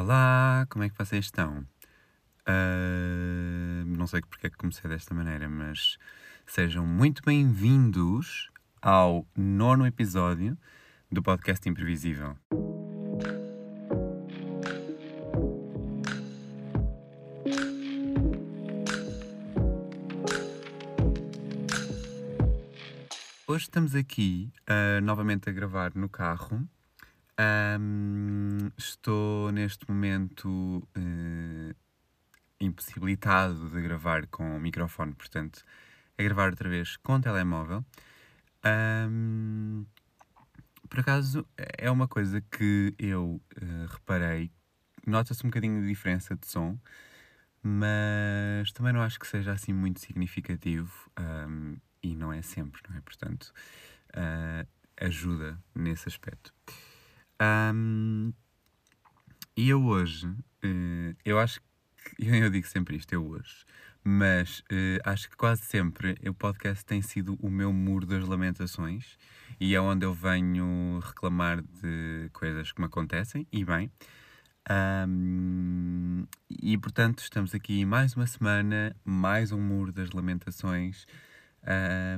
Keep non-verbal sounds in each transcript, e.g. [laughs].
Olá, como é que vocês estão? Uh, não sei porque é que comecei desta maneira, mas sejam muito bem-vindos ao nono episódio do podcast Imprevisível. Hoje estamos aqui uh, novamente a gravar no carro. Um, estou neste momento uh, impossibilitado de gravar com o microfone, portanto, a gravar outra vez com o telemóvel. Um, por acaso, é uma coisa que eu uh, reparei. Nota-se um bocadinho de diferença de som, mas também não acho que seja assim muito significativo. Um, e não é sempre, não é? Portanto, uh, ajuda nesse aspecto. Um, e eu hoje, uh, eu acho que, [laughs] eu digo sempre isto, eu hoje, mas uh, acho que quase sempre o podcast tem sido o meu muro das lamentações e é onde eu venho reclamar de coisas que me acontecem, e bem. Um, e portanto, estamos aqui mais uma semana, mais um muro das lamentações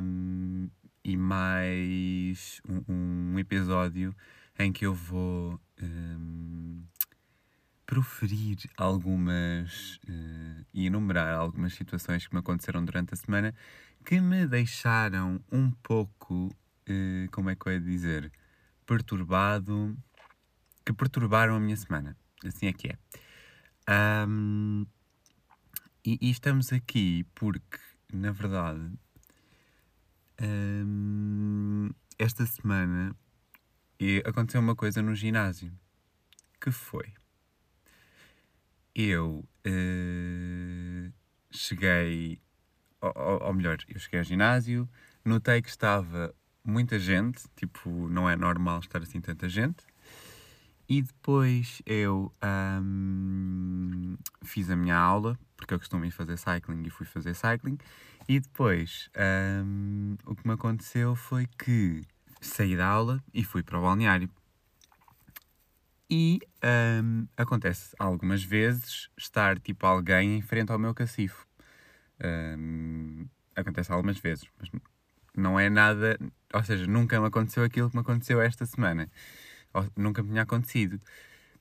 um, e mais um, um, episódio em que eu vou um, proferir algumas uh, e enumerar algumas situações que me aconteceram durante a semana que me deixaram um pouco, uh, como é que eu ia dizer, perturbado, que perturbaram a minha semana. Assim é que é. Um, e, e, estamos aqui porque, na verdade, esta semana aconteceu uma coisa no ginásio. Que foi? Eu uh, cheguei, ou, ou, melhor, eu cheguei ao ginásio, notei que estava muita gente, tipo, não é normal estar assim tanta gente. E depois eu um, fiz a minha aula, porque eu costumo ir fazer cycling e fui fazer cycling. E depois, um, o que me aconteceu foi que saí da aula e fui para o balneário. E um, acontece algumas vezes estar tipo alguém em frente ao meu cacifo. Um, acontece algumas vezes, mas não é nada. Ou seja, nunca me aconteceu aquilo que me aconteceu esta semana. Ou, nunca me tinha acontecido.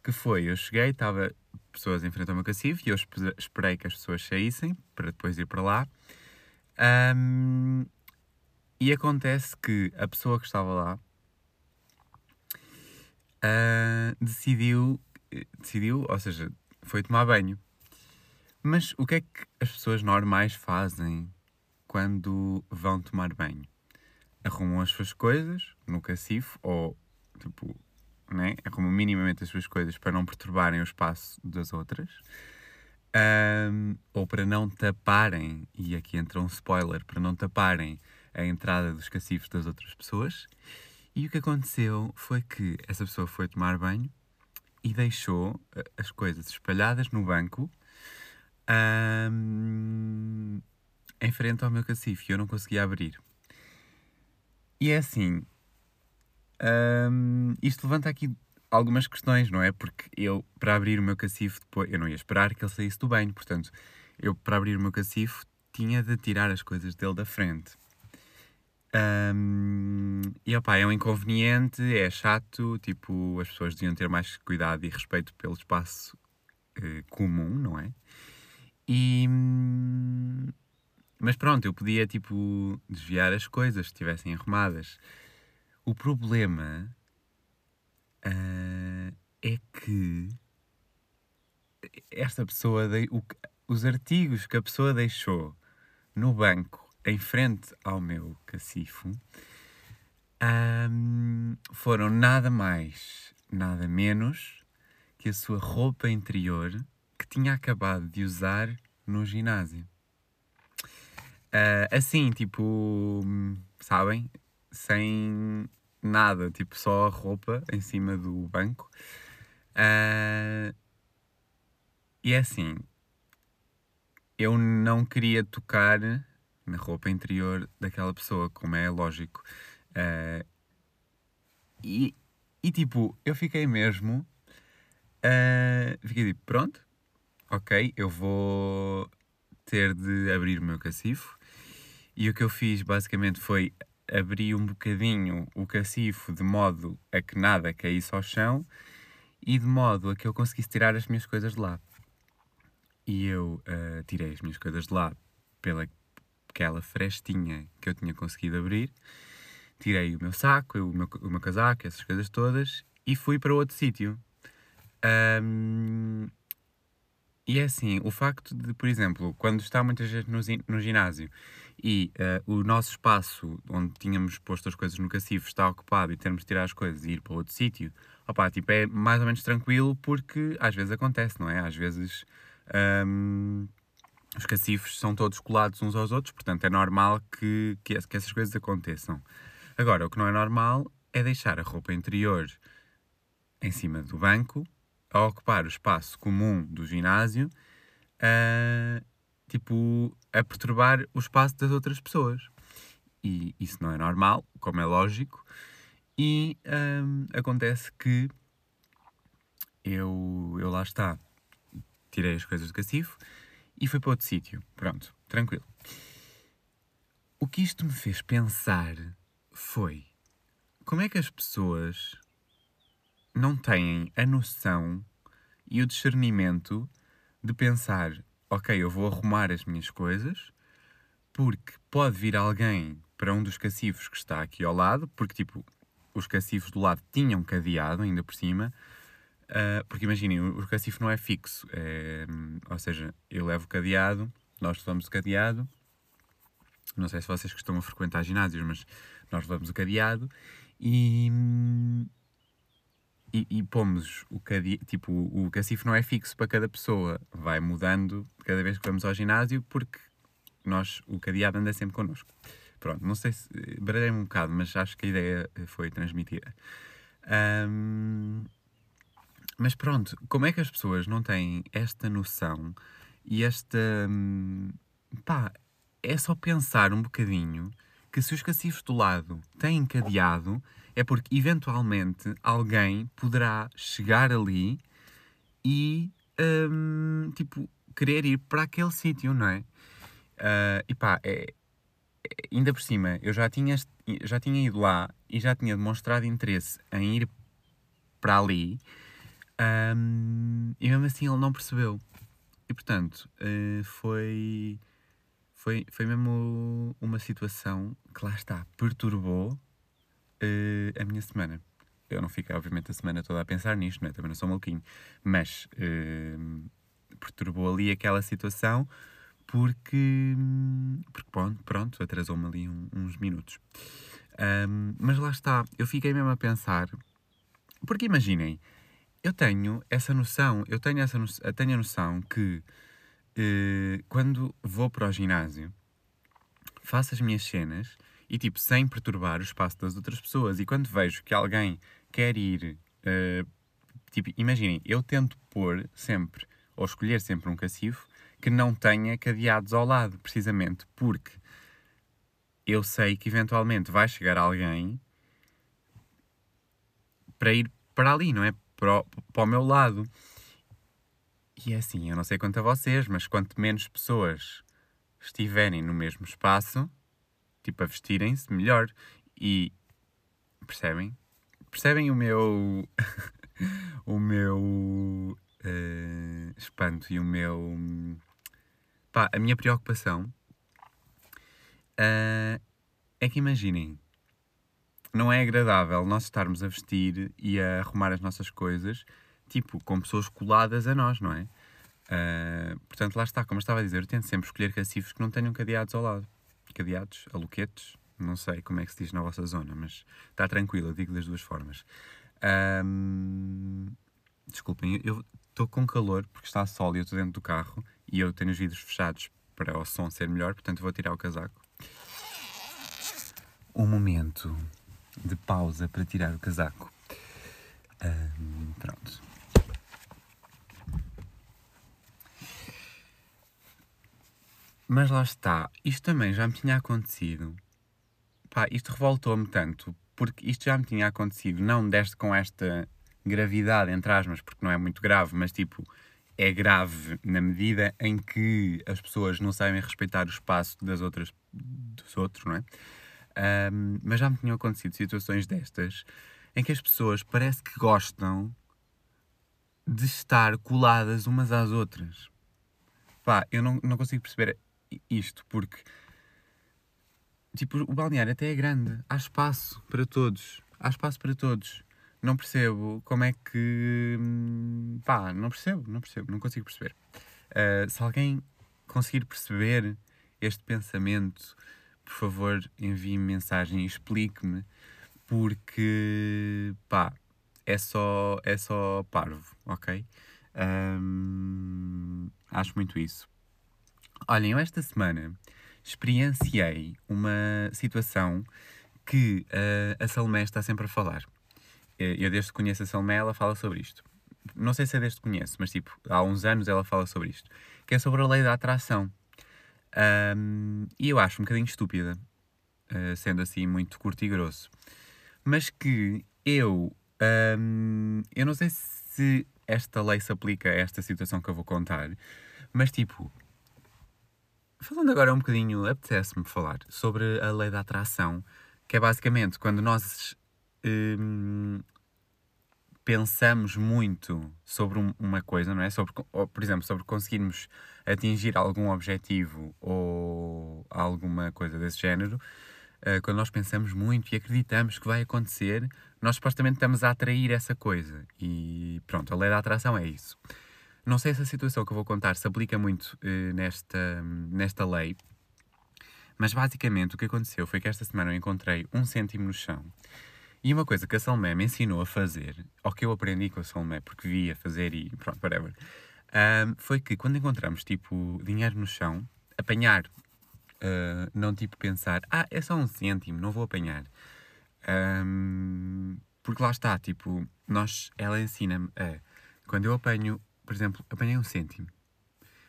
Que foi, eu cheguei, estava pessoas em frente ao meu cacifo e eu esperei que as pessoas saíssem para depois ir para lá. Um, e acontece que a pessoa que estava lá uh, decidiu, decidiu, ou seja, foi tomar banho. Mas o que é que as pessoas normais fazem quando vão tomar banho? Arrumam as suas coisas no cacifo ou, tipo, né? arrumam minimamente as suas coisas para não perturbarem o espaço das outras um, ou para não taparem, e aqui entra um spoiler, para não taparem a entrada dos cacifos das outras pessoas. E o que aconteceu foi que essa pessoa foi tomar banho e deixou eh, as coisas espalhadas no banco um, em frente ao meu cacifo e eu não conseguia abrir. E é assim, um, isto levanta aqui algumas questões, não é? Porque eu, para abrir o meu cacifo, depois, eu não ia esperar que ele saísse do banho, portanto, eu, para abrir o meu cacifo, tinha de tirar as coisas dele da frente. Um, e opá, é um inconveniente, é chato, tipo, as pessoas deviam ter mais cuidado e respeito pelo espaço uh, comum, não é? E, mas pronto, eu podia, tipo, desviar as coisas se estivessem arrumadas. O problema uh, é que esta pessoa, de, o, os artigos que a pessoa deixou no banco em frente ao meu cacifo um, foram nada mais, nada menos que a sua roupa interior que tinha acabado de usar no ginásio. Uh, assim, tipo, sabem? Sem nada, tipo só a roupa em cima do banco. Uh, e é assim, eu não queria tocar na roupa interior daquela pessoa, como é lógico. Uh, e, e tipo, eu fiquei mesmo Uh, fiquei tipo, pronto, ok, eu vou ter de abrir o meu cacifo. E o que eu fiz basicamente foi abrir um bocadinho o cacifo de modo a que nada caísse ao chão e de modo a que eu conseguisse tirar as minhas coisas de lá. E eu uh, tirei as minhas coisas de lá pela aquela frestinha que eu tinha conseguido abrir. Tirei o meu saco, o meu, o meu casaco, essas coisas todas e fui para outro sítio. Um, e é assim, o facto de, por exemplo, quando está muita gente no, no ginásio e uh, o nosso espaço onde tínhamos posto as coisas no cacifo está ocupado e termos de tirar as coisas e ir para outro sítio, opá, tipo, é mais ou menos tranquilo porque às vezes acontece, não é? Às vezes um, os cacifos são todos colados uns aos outros, portanto é normal que, que, que essas coisas aconteçam. Agora, o que não é normal é deixar a roupa interior em cima do banco, a ocupar o espaço comum do ginásio, a, tipo, a perturbar o espaço das outras pessoas. E isso não é normal, como é lógico, e um, acontece que eu, eu lá está, tirei as coisas do cacifo e fui para outro sítio. Pronto, tranquilo. O que isto me fez pensar foi como é que as pessoas não têm a noção e o discernimento de pensar: ok, eu vou arrumar as minhas coisas, porque pode vir alguém para um dos cacifos que está aqui ao lado, porque tipo, os cacifos do lado tinham cadeado ainda por cima, uh, porque imaginem, o, cacifo não é fixo, é, ou seja, eu levo o cadeado, nós levamos o cadeado, não sei se vocês costumam frequentar ginásios, mas nós levamos o cadeado e, e, e pomos o cadeado, tipo, o cacifo não é fixo para cada pessoa, vai mudando cada vez que vamos ao ginásio porque nós, o cadeado anda sempre connosco. Pronto, não sei se. baralhei um bocado, mas acho que a ideia foi transmitida. Um, mas pronto, como é que as pessoas não têm esta noção e esta. Hum, pá, é só pensar um bocadinho que se os cacifos do lado têm cadeado, é porque eventualmente alguém poderá chegar ali e, hum, tipo, querer ir para aquele sítio, não é? Uh, e pá, é, é, ainda por cima, eu já tinha, já tinha ido lá e já tinha demonstrado interesse em ir para ali um, e mesmo assim ele não percebeu. E portanto, uh, foi foi, foi mesmo uma situação que lá está, perturbou uh, a minha semana. Eu não fiquei, obviamente, a semana toda a pensar nisto, não é? também não sou maluquinho, mas uh, perturbou ali aquela situação porque, porque pronto, pronto atrasou-me ali um, uns minutos. Um, mas lá está, eu fiquei mesmo a pensar, porque imaginem, eu tenho essa noção, eu tenho, essa noção, tenho a noção que uh, quando vou para o ginásio, faço as minhas cenas e, tipo, sem perturbar o espaço das outras pessoas. E quando vejo que alguém quer ir, uh, tipo, imaginem, eu tento pôr sempre, ou escolher sempre um cacifo que não tenha cadeados ao lado, precisamente porque eu sei que eventualmente vai chegar alguém para ir para ali, não é? Para o, para o meu lado. E é assim, eu não sei quanto a vocês, mas quanto menos pessoas estiverem no mesmo espaço, tipo a vestirem-se, melhor. E percebem? Percebem o meu. [laughs] o meu. Uh, espanto e o meu. Pá, a minha preocupação uh, é que imaginem, não é agradável nós estarmos a vestir e a arrumar as nossas coisas tipo, com pessoas coladas a nós, não é? Uh, portanto, lá está, como eu estava a dizer, eu tento sempre escolher cacifos que não tenham cadeados ao lado. Cadeados, aluquetes, não sei como é que se diz na vossa zona, mas está tranquilo, eu digo das duas formas. Um, desculpem, eu estou com calor porque está sol e eu estou dentro do carro e eu tenho os vidros fechados para o som ser melhor, portanto vou tirar o casaco. Um momento de pausa para tirar o casaco. Um, pronto. Mas lá está, isto também já me tinha acontecido. Pá, isto revoltou-me tanto, porque isto já me tinha acontecido, não deste com esta gravidade, entre aspas, porque não é muito grave, mas tipo, é grave na medida em que as pessoas não sabem respeitar o espaço das outras, dos outros, não é? Um, mas já me tinham acontecido situações destas em que as pessoas parece que gostam de estar coladas umas às outras. Pá, eu não, não consigo perceber isto porque tipo, o balneário até é grande, há espaço para todos, há espaço para todos. Não percebo como é que. Hum, pá, não percebo, não percebo, não consigo perceber. Uh, se alguém conseguir perceber este pensamento, por favor, envie-me mensagem e explique-me, porque, pá, é só, é só parvo, ok? Um, acho muito isso. Olhem, eu esta semana experienciei uma situação que uh, a Salomé está sempre a falar. Eu, desde que conheço a Salomé, ela fala sobre isto. Não sei se é desde que conheço, mas tipo, há uns anos ela fala sobre isto. Que é sobre a lei da atração. Um, e eu acho um bocadinho estúpida, uh, sendo assim muito curto e grosso. Mas que eu. Um, eu não sei se esta lei se aplica a esta situação que eu vou contar, mas tipo, Falando agora um bocadinho, apetece-me falar sobre a lei da atração, que é basicamente quando nós hum, pensamos muito sobre uma coisa, não é? Sobre, por exemplo, sobre conseguirmos atingir algum objetivo ou alguma coisa desse género, uh, quando nós pensamos muito e acreditamos que vai acontecer, nós supostamente estamos a atrair essa coisa. E pronto, a lei da atração é isso. Não sei se a situação que eu vou contar se aplica muito uh, nesta, nesta lei, mas basicamente o que aconteceu foi que esta semana eu encontrei um cêntimo no chão. E uma coisa que a Salmé me ensinou a fazer, ou que eu aprendi com a Salmé, porque via fazer e [laughs] pronto, whatever, um, foi que quando encontramos tipo dinheiro no chão, apanhar, uh, não tipo pensar, ah, é só um cêntimo, não vou apanhar. Um, porque lá está, tipo, nós, ela ensina-me a, quando eu apanho por exemplo, apanhei um cêntimo.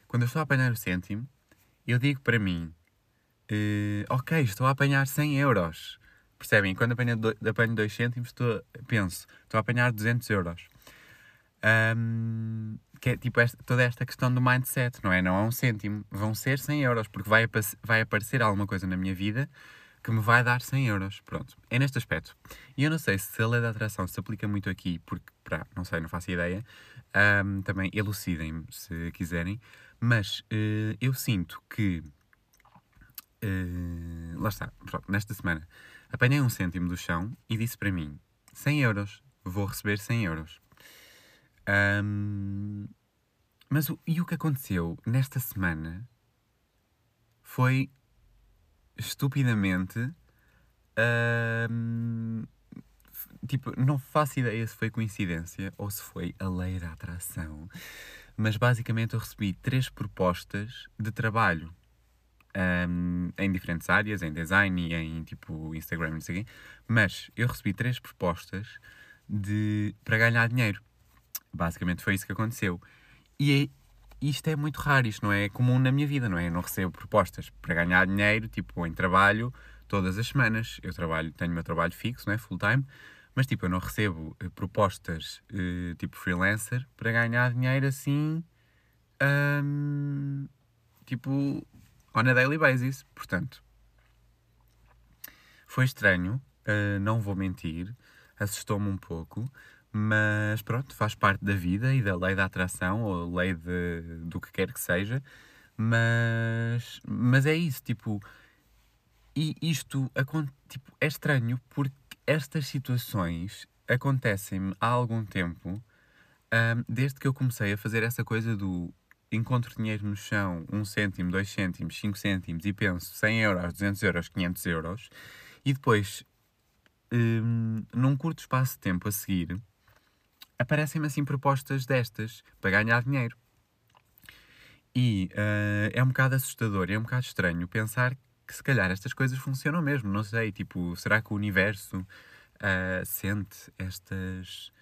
Quando eu estou a apanhar o cêntimo, eu digo para mim, uh, ok, estou a apanhar 100 euros. Percebem? Quando apanho 2 apanho dois cêntimos, estou, penso, estou a apanhar 200 euros. Um, que é tipo esta, toda esta questão do mindset, não é? Não é um cêntimo, vão ser 100 euros, porque vai, vai aparecer alguma coisa na minha vida que me vai dar 100 euros. Pronto, é neste aspecto. E eu não sei se a lei da atração se aplica muito aqui, porque, pá, não sei, não faço ideia, um, também elucidem-me se quiserem, mas uh, eu sinto que. Uh, lá está, pronto, nesta semana apanhei um cêntimo do chão e disse para mim: 100 euros, vou receber 100 euros. Um, mas o, e o que aconteceu nesta semana foi estupidamente. Um, tipo, não faço ideia se foi coincidência ou se foi a lei da atração, mas basicamente eu recebi três propostas de trabalho um, em diferentes áreas, em design e em tipo Instagram, não sei quê, mas eu recebi três propostas de, para ganhar dinheiro. Basicamente foi isso que aconteceu. E é, isto é muito raro, isto não é comum na minha vida, não é? Eu não recebo propostas para ganhar dinheiro, tipo, em trabalho, todas as semanas. Eu trabalho, tenho o meu trabalho fixo, não é? Full time mas tipo, eu não recebo uh, propostas uh, tipo freelancer para ganhar dinheiro assim, um, tipo, on a daily basis. Portanto, foi estranho, uh, não vou mentir, assustou-me um pouco, mas pronto, faz parte da vida e da lei da atração ou lei de, do que quer que seja. Mas, mas é isso, tipo, e isto tipo, é estranho porque estas situações acontecem-me há algum tempo, desde que eu comecei a fazer essa coisa do encontro dinheiro no chão, 1 um cêntimo, 2 cêntimos, 5 cêntimos e penso 100 euros, 200 euros, 500 euros e depois, um, num curto espaço de tempo a seguir, aparecem-me assim propostas destas para ganhar dinheiro. E uh, é um bocado assustador, é um bocado estranho pensar que se calhar estas coisas funcionam mesmo, não sei, tipo, será que o universo uh, sente estas,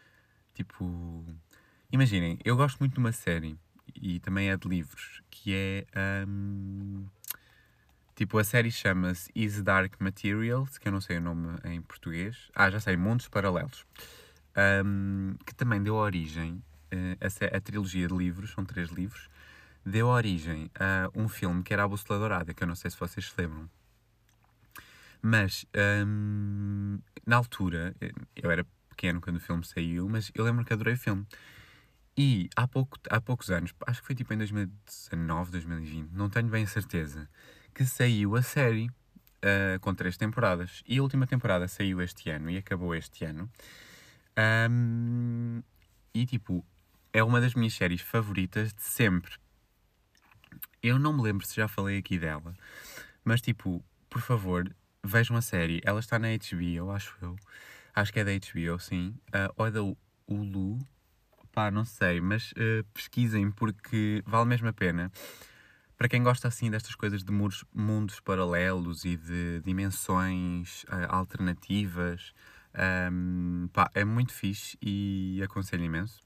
tipo... Imaginem, eu gosto muito de uma série, e também é de livros, que é, um, tipo, a série chama-se Is Dark Materials, que eu não sei o nome em português, ah, já sei, Mundos Paralelos. um, que também deu origem, uh, a, a, trilogia de livros, são três livros, deu origem a um filme que era A Bússola Dourada, que eu não sei se vocês se lembram. Mas, um, na altura, eu era pequeno quando o filme saiu, mas eu lembro que adorei o filme. E há, pouco, há poucos anos, acho que foi tipo em 2019, 2020, não tenho bem a certeza, que saiu a série uh, com três temporadas. E a última temporada saiu este ano e acabou este ano. Um, e tipo, é uma das minhas séries favoritas de sempre. Eu não me lembro se já falei aqui dela, mas tipo, por favor, vejam a série. Ela está na HBO, acho eu. Acho que é da HBO, sim. Uh, ou é da Hulu Pá, não sei, mas uh, pesquisem porque vale mesmo a pena. Para quem gosta assim destas coisas de muros, mundos paralelos e de dimensões uh, alternativas, um, ehm, pá, é muito fixe e aconselho imenso.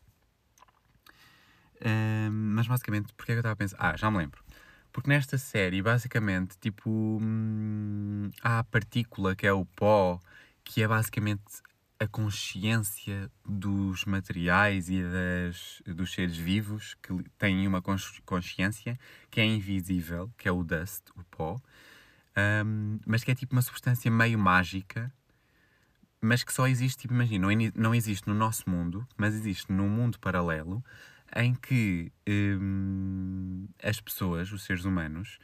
Um, ehm, mas basicamente, porque é que eu estava a pensar? Ah, já me lembro. Porque nesta série, basicamente, tipo, hum, há a partícula que é o pó, que é basicamente a consciência dos materiais e das, dos seres vivos que têm uma consciência que é invisível, que é o dust, o pó, um, mas que é tipo uma substância meio mágica, mas que só existe, tipo, imagina, não, existe no nosso mundo, mas existe num mundo paralelo em que um, as pessoas, os seres humanos,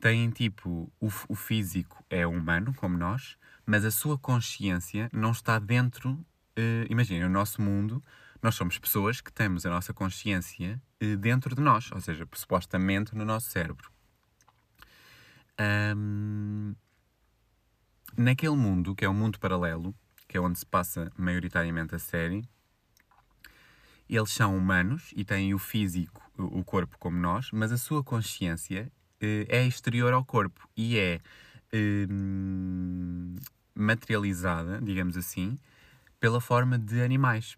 têm tipo o, o físico é humano, como nós, mas a sua consciência não está dentro. Uh, Imaginem, o nosso mundo, nós somos pessoas que temos a nossa consciência uh, dentro de nós, ou seja, supostamente no nosso cérebro. Um, naquele mundo, que é o um mundo paralelo, que é onde se passa maioritariamente a série, eles são humanos e têm o físico, o corpo como nós, mas a sua consciência uh, é exterior ao corpo e é Hum, materializada, digamos assim, pela forma de animais.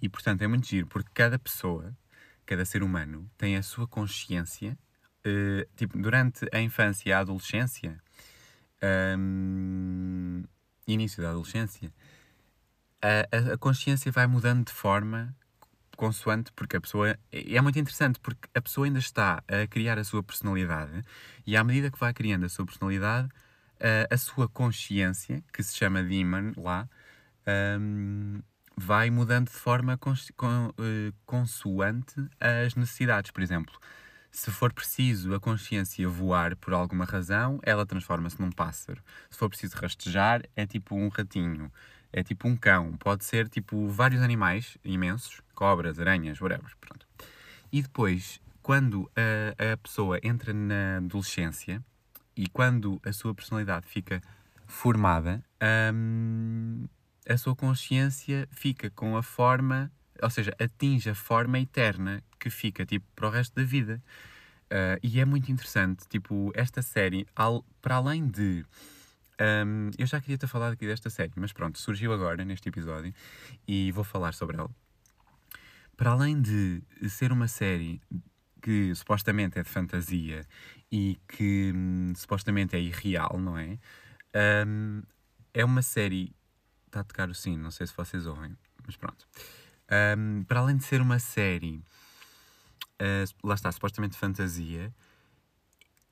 E portanto é muito giro, porque cada pessoa, cada ser humano, tem a sua consciência. Uh, tipo, durante a infância e a adolescência, um, início da adolescência, a, a, consciência vai mudando de forma consoante, porque a pessoa. É muito interessante, porque a pessoa ainda está a criar a sua personalidade e à medida que vai criando a sua personalidade, a sua consciência, que se chama Demon lá, um, vai mudando de forma cons con uh, consoante as necessidades. Por exemplo, se for preciso a consciência voar por alguma razão, ela transforma-se num pássaro. Se for preciso rastejar, é tipo um ratinho. É tipo um cão. Pode ser tipo vários animais imensos, cobras, aranhas, whatever. Pronto. E depois, quando a, a pessoa entra na adolescência, e quando a sua personalidade fica formada, hum, a sua consciência fica com a forma, ou seja, atinge a forma eterna que fica tipo para o resto da vida. Uh, e é muito interessante, tipo, esta série, para além de. Um, eu já queria ter falado aqui desta série, mas pronto, surgiu agora neste episódio e vou falar sobre ela. Para além de ser uma série que supostamente é de fantasia e que hum, supostamente é irreal, não é? Um, é uma série. Está a tocar o sino, não sei se vocês ouvem, mas pronto. Um, para além de ser uma série, uh, lá está, supostamente fantasia,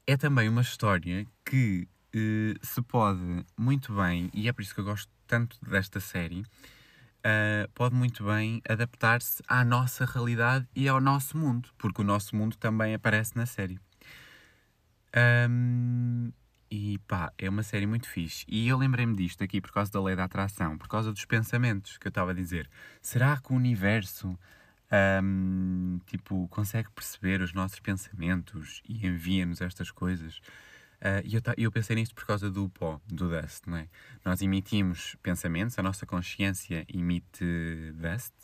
é também uma história que uh, se pode muito bem, e é por isso que eu gosto tanto desta série, uh, pode muito bem adaptar-se à nossa realidade e ao nosso mundo, porque o nosso mundo também aparece na série. Um, e pá, é uma série muito fixe. E eu lembrei-me disto aqui por causa da lei da atração, por causa dos pensamentos que eu estava a dizer. Será que o universo um, tipo, consegue perceber os nossos pensamentos e envia-nos estas coisas? Uh, e eu, eu pensei nisto por causa do pó, do dust, não é? Nós emitimos pensamentos, a nossa consciência emite dust.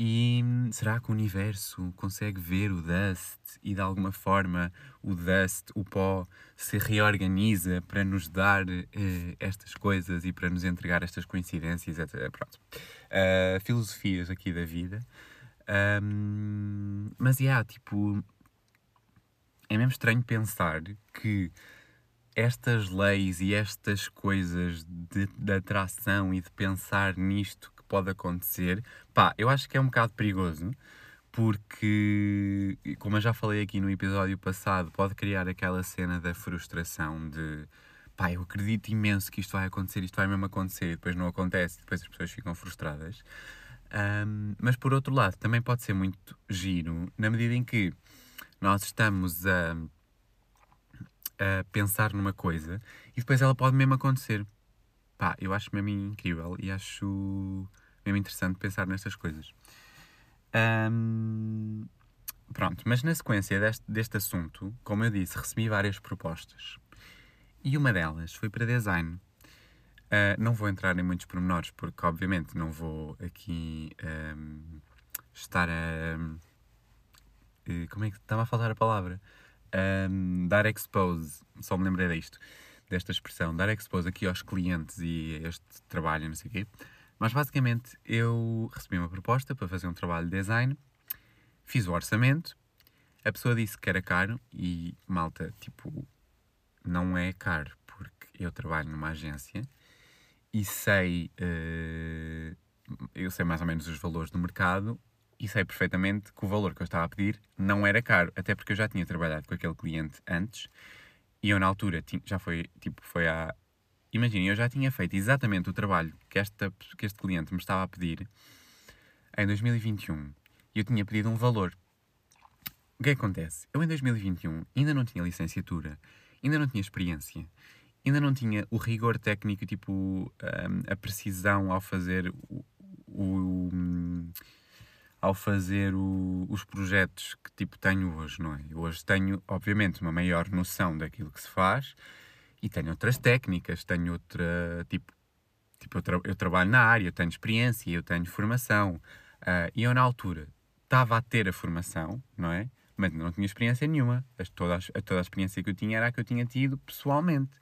E será que o universo consegue ver o dust e de alguma forma o dust, o pó, se reorganiza para nos dar uh, estas coisas e para nos entregar estas coincidências, etc. Pronto. Uh, filosofias aqui da vida. Um, mas, é, yeah, tipo, é mesmo estranho pensar que estas leis e estas coisas de, de atração e de pensar nisto pode acontecer. Pá, eu acho que é um bocado perigoso, porque, como eu já falei aqui no episódio passado, pode criar aquela cena da frustração de pá, eu acredito imenso que isto vai acontecer, isto vai mesmo acontecer, e depois não acontece, depois as pessoas ficam frustradas. Um, mas por outro lado, também pode ser muito giro, na medida em que nós estamos a, a pensar numa coisa e depois ela pode mesmo acontecer. Pá, eu acho mesmo incrível e acho mesmo interessante pensar nestas coisas. Um, pronto, mas na sequência deste, deste assunto, como eu disse, recebi várias propostas. E uma delas foi para design. Uh, não vou entrar em muitos pormenores, porque obviamente não vou aqui um, estar a. Uh, como é que estava a faltar a palavra? Um, dar expose, só me lembrei disto, desta expressão, dar expose aqui aos clientes e este trabalho, não sei o quê. Mas basicamente eu recebi uma proposta para fazer um trabalho de design, fiz o orçamento, a pessoa disse que era caro e malta, tipo, não é caro, porque eu trabalho numa agência e sei, uh, eu sei mais ou menos os valores do mercado e sei perfeitamente que o valor que eu estava a pedir não era caro, até porque eu já tinha trabalhado com aquele cliente antes e eu na altura já foi, tipo, foi há... Imaginem, eu já tinha feito exatamente o trabalho que, esta, que este cliente me estava a pedir em 2021 e eu tinha pedido um valor. O que é acontece? Eu em 2021 ainda não tinha licenciatura, ainda não tinha experiência, ainda não tinha o rigor técnico, tipo, um, a precisão ao fazer o, o um, ao fazer o, os projetos que tipo tenho hoje, não é? Eu hoje tenho, obviamente, uma maior noção daquilo que se faz e tenho outras técnicas, tenho outra, tipo, tipo eu, tra eu trabalho na área, eu tenho experiência, eu tenho formação. Uh, e eu, na altura, estava a ter a formação, não é? Mas não tinha experiência nenhuma. Toda a, toda a experiência que eu tinha era a que eu tinha tido pessoalmente.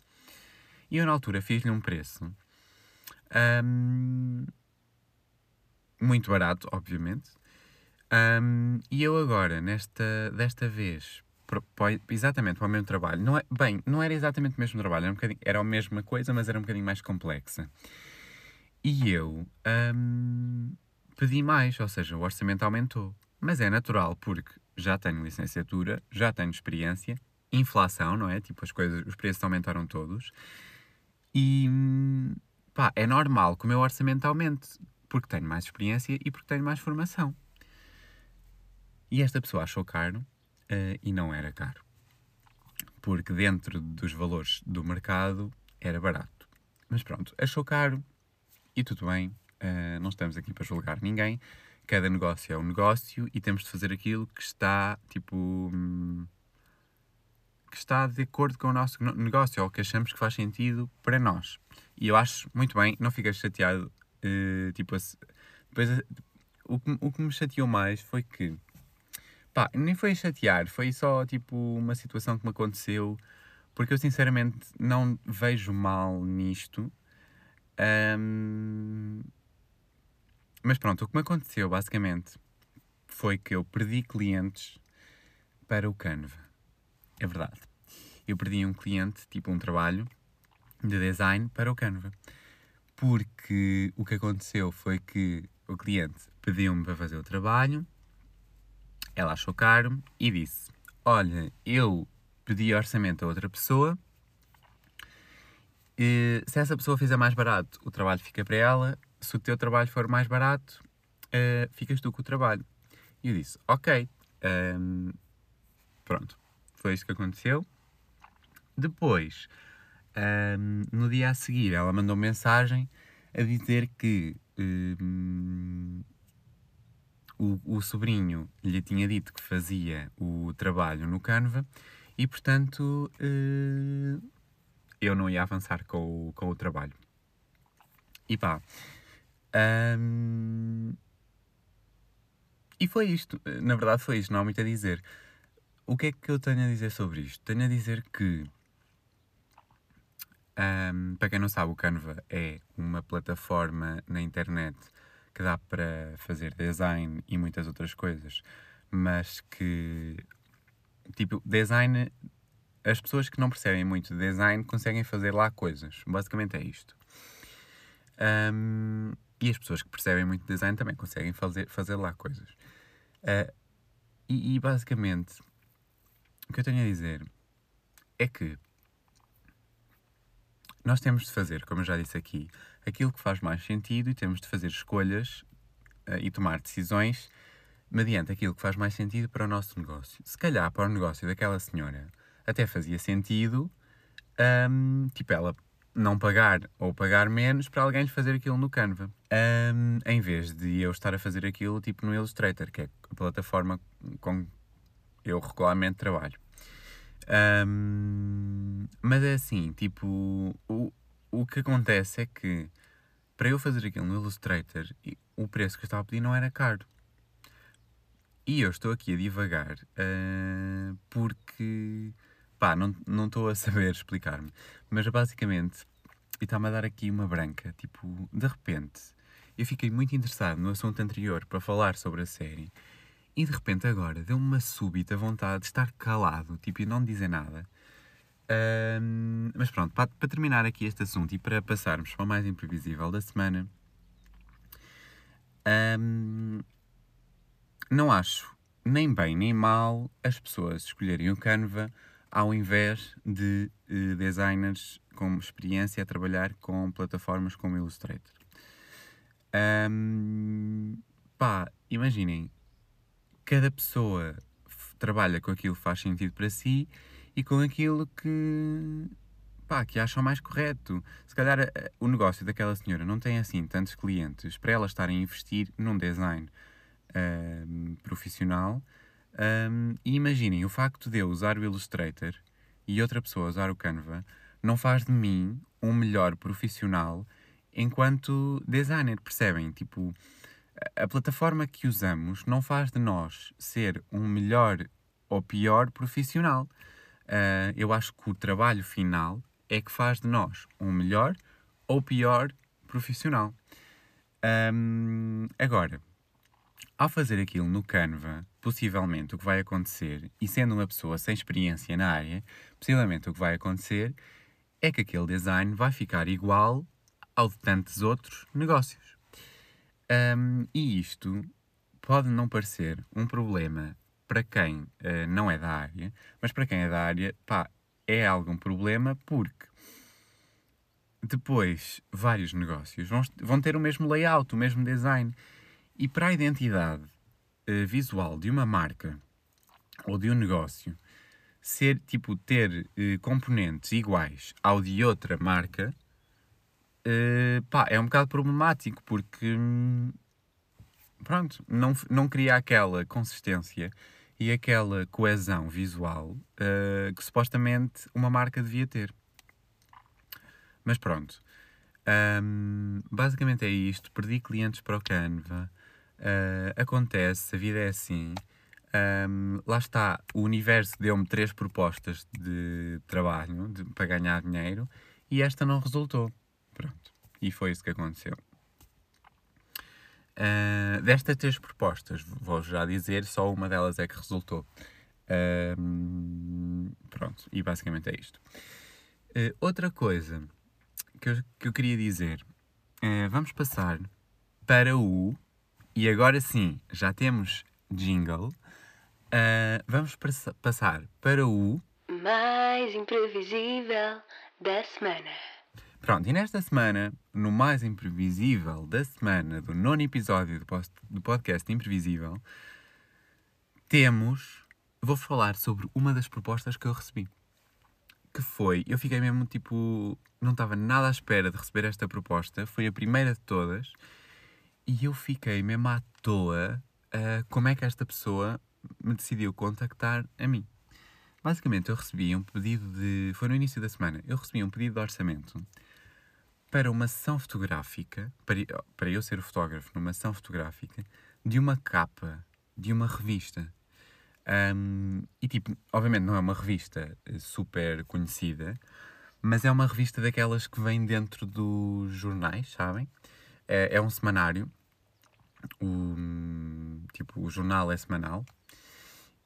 E eu, na altura, fiz-lhe um preço um, muito barato, obviamente. Um, e eu agora, nesta, desta vez, exatamente para o mesmo trabalho, não é, bem, não era exatamente o mesmo trabalho, era, um era a mesma coisa, mas era um bocadinho mais complexa. E eu um, pedi mais, ou seja, o orçamento aumentou. Mas é natural, porque já tenho licenciatura, já tenho experiência, inflação, não é? Tipo, as coisas, os preços aumentaram todos. E pá, é normal que o meu orçamento aumente, porque tenho mais experiência e porque tenho mais formação. E esta pessoa achou caro uh, e não era caro. Porque dentro dos valores do mercado era barato. Mas pronto, achou caro e tudo bem, uh, não estamos aqui para julgar ninguém cada negócio é um negócio e temos de fazer aquilo que está, tipo, hum, que está de acordo com o nosso negócio ou que achamos que faz sentido para nós. E eu acho muito bem, não fica chateado, uh, tipo, depois, o, que, o que me chateou mais foi que, pá, nem foi chatear, foi só, tipo, uma situação que me aconteceu, porque eu sinceramente não vejo mal nisto. Um, mas pronto, o que me aconteceu basicamente foi que eu perdi clientes para o Canva. É verdade. Eu perdi um cliente, tipo um trabalho de design para o Canva. Porque o que aconteceu foi que o cliente pediu-me para fazer o trabalho, ela achou caro e disse: Olha, eu pedi orçamento a outra pessoa. E, se essa pessoa fizer mais barato, o trabalho fica para ela se o teu trabalho for mais barato, uh, ficas tu com o trabalho. E eu disse, ok, um, pronto, foi isso que aconteceu. Depois, um, no dia a seguir, ela mandou mensagem a dizer que um, o, o sobrinho lhe tinha dito que fazia o trabalho no Canva e, portanto, uh, eu não ia avançar com o, com o trabalho. E pá, um, e foi isto. Na verdade, foi isto. Não há muito a dizer. O que é que eu tenho a dizer sobre isto? Tenho a dizer que, um, para quem não sabe, o Canva é uma plataforma na internet que dá para fazer design e muitas outras coisas, mas que, tipo, design. As pessoas que não percebem muito de design conseguem fazer lá coisas. Basicamente é isto. Um, E as pessoas que percebem muito de design também conseguem fazer, fazer lá coisas. Uh, e, e basicamente, o que eu tenho a dizer é que nós temos de fazer, como eu já disse aqui, aquilo que faz mais sentido e temos de fazer escolhas uh, e tomar decisões mediante aquilo que faz mais sentido para o nosso negócio. Se calhar para o negócio daquela senhora até fazia sentido, um, tipo, ela não pagar ou pagar menos para alguém lhe fazer aquilo no Canva. Um, em vez de eu estar a fazer aquilo tipo no Illustrator, que é a plataforma com eu regularmente trabalho. Um, mas é assim, tipo, o, o que acontece é que para eu fazer aquilo no Illustrator, o preço que eu estava a pedir não era caro. E eu estou aqui a divagar uh, porque, pá, não, não estou a saber [laughs] explicar-me. Mas basicamente, e está-me a dar aqui uma branca, tipo, de repente, eu fiquei muito interessado no assunto anterior para falar sobre a série. E de repente agora deu-me uma súbita vontade de estar calado, tipo, e não dizer nada. Uh, mas pronto, para, para terminar aqui este assunto e para passarmos para o mais imprevisível da semana, um, não acho nem bem nem mal as pessoas escolherem o Canva ao invés de uh, designers com experiência a trabalhar com plataformas como Illustrator. Um, pá, imaginem, cada pessoa trabalha com aquilo que faz sentido para si e com aquilo que, pá, que acham mais correto. Se calhar eh, o negócio daquela senhora não tem assim tantos clientes para ela estarem a investir num design um, profissional. Um, e imaginem, o facto de eu usar o Illustrator e outra pessoa usar o Canva não faz de mim um melhor profissional enquanto designer, percebem? Tipo, a plataforma que usamos não faz de nós ser um melhor ou pior profissional. Uh, eu acho que o trabalho final é que faz de nós um melhor ou pior profissional. Um, agora, ao fazer aquilo no Canva, possivelmente o que vai acontecer, e sendo uma pessoa sem experiência na área, possivelmente o que vai acontecer é que aquele design vai ficar igual ao de tantos outros negócios. Um, e isto pode não parecer um problema para quem uh, não é da área, mas para quem é da área, pá, é algum problema porque depois vários negócios vão, vão ter o mesmo layout, o mesmo design. E para a identidade uh, visual de uma marca ou de um negócio ser tipo ter uh, componentes iguais ao de outra marca, uh, pá, é um bocado problemático porque pronto, não, não cria aquela consistência e aquela coesão visual uh, que supostamente uma marca devia ter. Mas pronto. Um, basicamente é isto. Perdi clientes para o Canva. Uh, acontece, a vida é assim. Um, lá está, o universo deu-me três propostas de trabalho de, para ganhar dinheiro e esta não resultou. Pronto. E foi isso que aconteceu. Uh, destas três propostas, vou já dizer, só uma delas é que resultou. Uh, pronto, e basicamente é isto. Uh, outra coisa que eu, que eu queria dizer, vamos passar para o e agora sim, já temos jingle. Vamos passar para o. Mais imprevisível da semana. Pronto, e nesta semana, no mais imprevisível da semana, do nono episódio do, podcast Imprevisível, temos. Vou falar sobre uma das propostas que eu recebi. Que foi. Eu fiquei mesmo tipo. Não estava nada à espera de receber esta proposta. Foi a primeira de todas e eu fiquei mesmo à toa uh, como é que esta pessoa me decidiu contactar a mim. Basicamente, eu recebi um pedido de. Foi no início da semana. Eu recebi um pedido de orçamento para uma sessão fotográfica, para, para eu ser fotógrafo numa sessão fotográfica, de uma capa de uma revista. Um, e tipo, obviamente não é uma revista eh, super conhecida, mas é uma revista daquelas que vem dentro dos jornais, sabem? É, é um semanário o, tipo, o jornal é semanal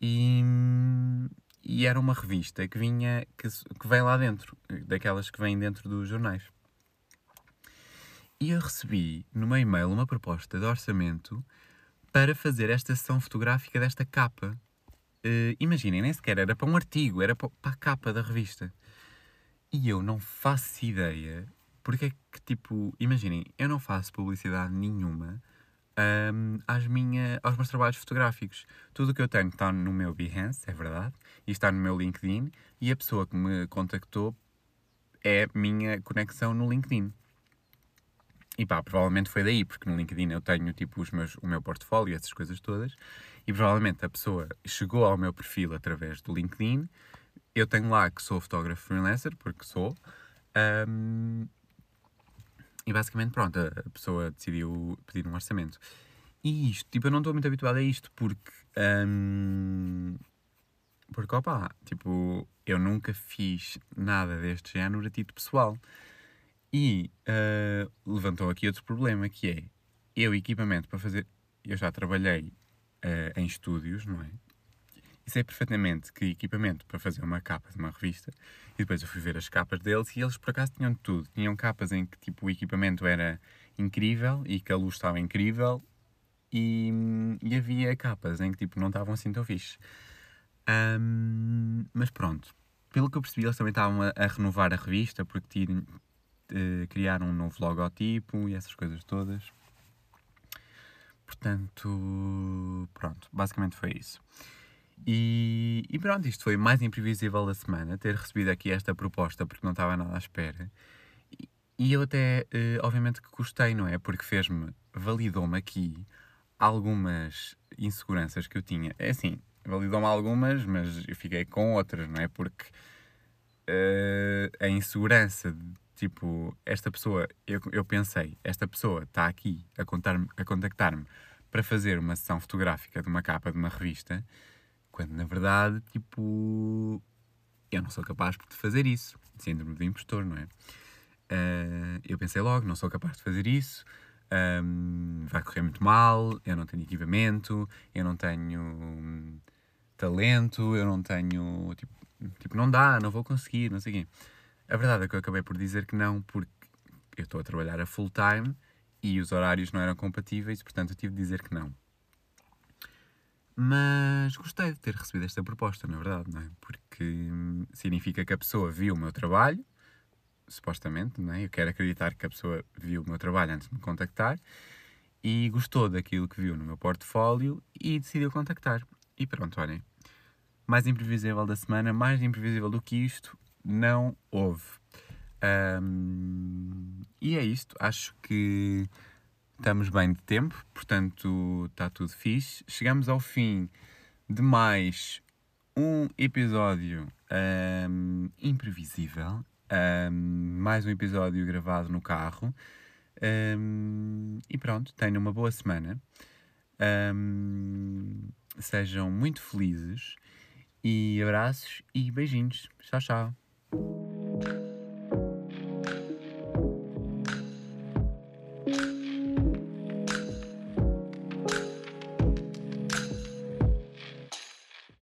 e, e era uma revista que vinha, que, que vem lá dentro, daquelas que vêm dentro dos jornais. E eu recebi no meu e-mail uma proposta de orçamento para fazer esta sessão fotográfica desta capa. Uh, imaginem, nem sequer era para um artigo, era para a capa da revista. E eu não faço ideia porque é que, tipo, imaginem, eu não faço publicidade nenhuma um, às minha, aos meus trabalhos fotográficos. Tudo o que eu tenho está no meu Behance, é verdade, e está no meu LinkedIn, e a pessoa que me contactou é minha conexão no LinkedIn. E pá, provavelmente foi daí, porque no LinkedIn eu tenho tipo os meus, o meu portfólio, essas coisas todas, e provavelmente a pessoa chegou ao meu perfil através do LinkedIn. Eu tenho lá que sou fotógrafo freelancer, porque sou. Um, e basicamente, pronto, a pessoa decidiu pedir um orçamento. E isto, tipo, eu não estou muito habituado a isto porque. Um, porque, opa, tipo, eu nunca fiz nada deste género a título pessoal. E uh, levantou aqui outro problema que é eu equipamento para fazer. Eu já trabalhei uh, em estúdios, não é? E sei perfeitamente que equipamento para fazer uma capa de uma revista. E depois eu fui ver as capas deles e eles por acaso tinham tudo. Tinham capas em que tipo, o equipamento era incrível e que a luz estava incrível. E, e havia capas em que tipo, não estavam assim tão fixe. Um, mas pronto, pelo que eu percebi, eles também estavam a, a renovar a revista porque tinham, uh, criar um novo logotipo e essas coisas todas. Portanto, pronto, basicamente foi isso. E, e, pronto, isto foi mais imprevisível da semana, ter recebido aqui esta proposta porque não estava nada à espera. E, e eu até, uh, obviamente que gostei, não é? Porque fez-me, validou-me aqui algumas inseguranças que eu tinha. É assim, validou-me algumas, mas eu fiquei com outras, não é? Porque uh, a insegurança Tipo, esta pessoa, eu, eu pensei, esta pessoa está aqui a, a contactar-me para fazer uma sessão fotográfica de uma capa de uma revista, quando na verdade, tipo, eu não sou capaz de fazer isso. Síndrome de impostor, não é? Uh, eu pensei logo, não sou capaz de fazer isso, um, vai correr muito mal, eu não tenho equipamento, eu não tenho hum, talento, eu não tenho. Tipo, tipo, não dá, não vou conseguir, não sei o quê. A verdade é que eu acabei por dizer que não, porque eu estou a trabalhar a full time e os horários não eram compatíveis, portanto eu tive de dizer que não. Mas gostei de ter recebido esta proposta, na verdade, não é? Porque significa que a pessoa viu o meu trabalho, supostamente, não é? Eu quero acreditar que a pessoa viu o meu trabalho antes de me contactar e gostou daquilo que viu no meu portfólio e decidiu contactar. E pronto, olhem. Mais imprevisível da semana, mais imprevisível do que isto, não houve. Um, e é isto. Acho que estamos bem de tempo, portanto está tudo fixe. Chegamos ao fim de mais um episódio um, imprevisível. Um, mais um episódio gravado no carro. e pronto, tenham uma boa semana. sejam muito felizes e abraços e beijinhos. Tchau, tchau. Thank you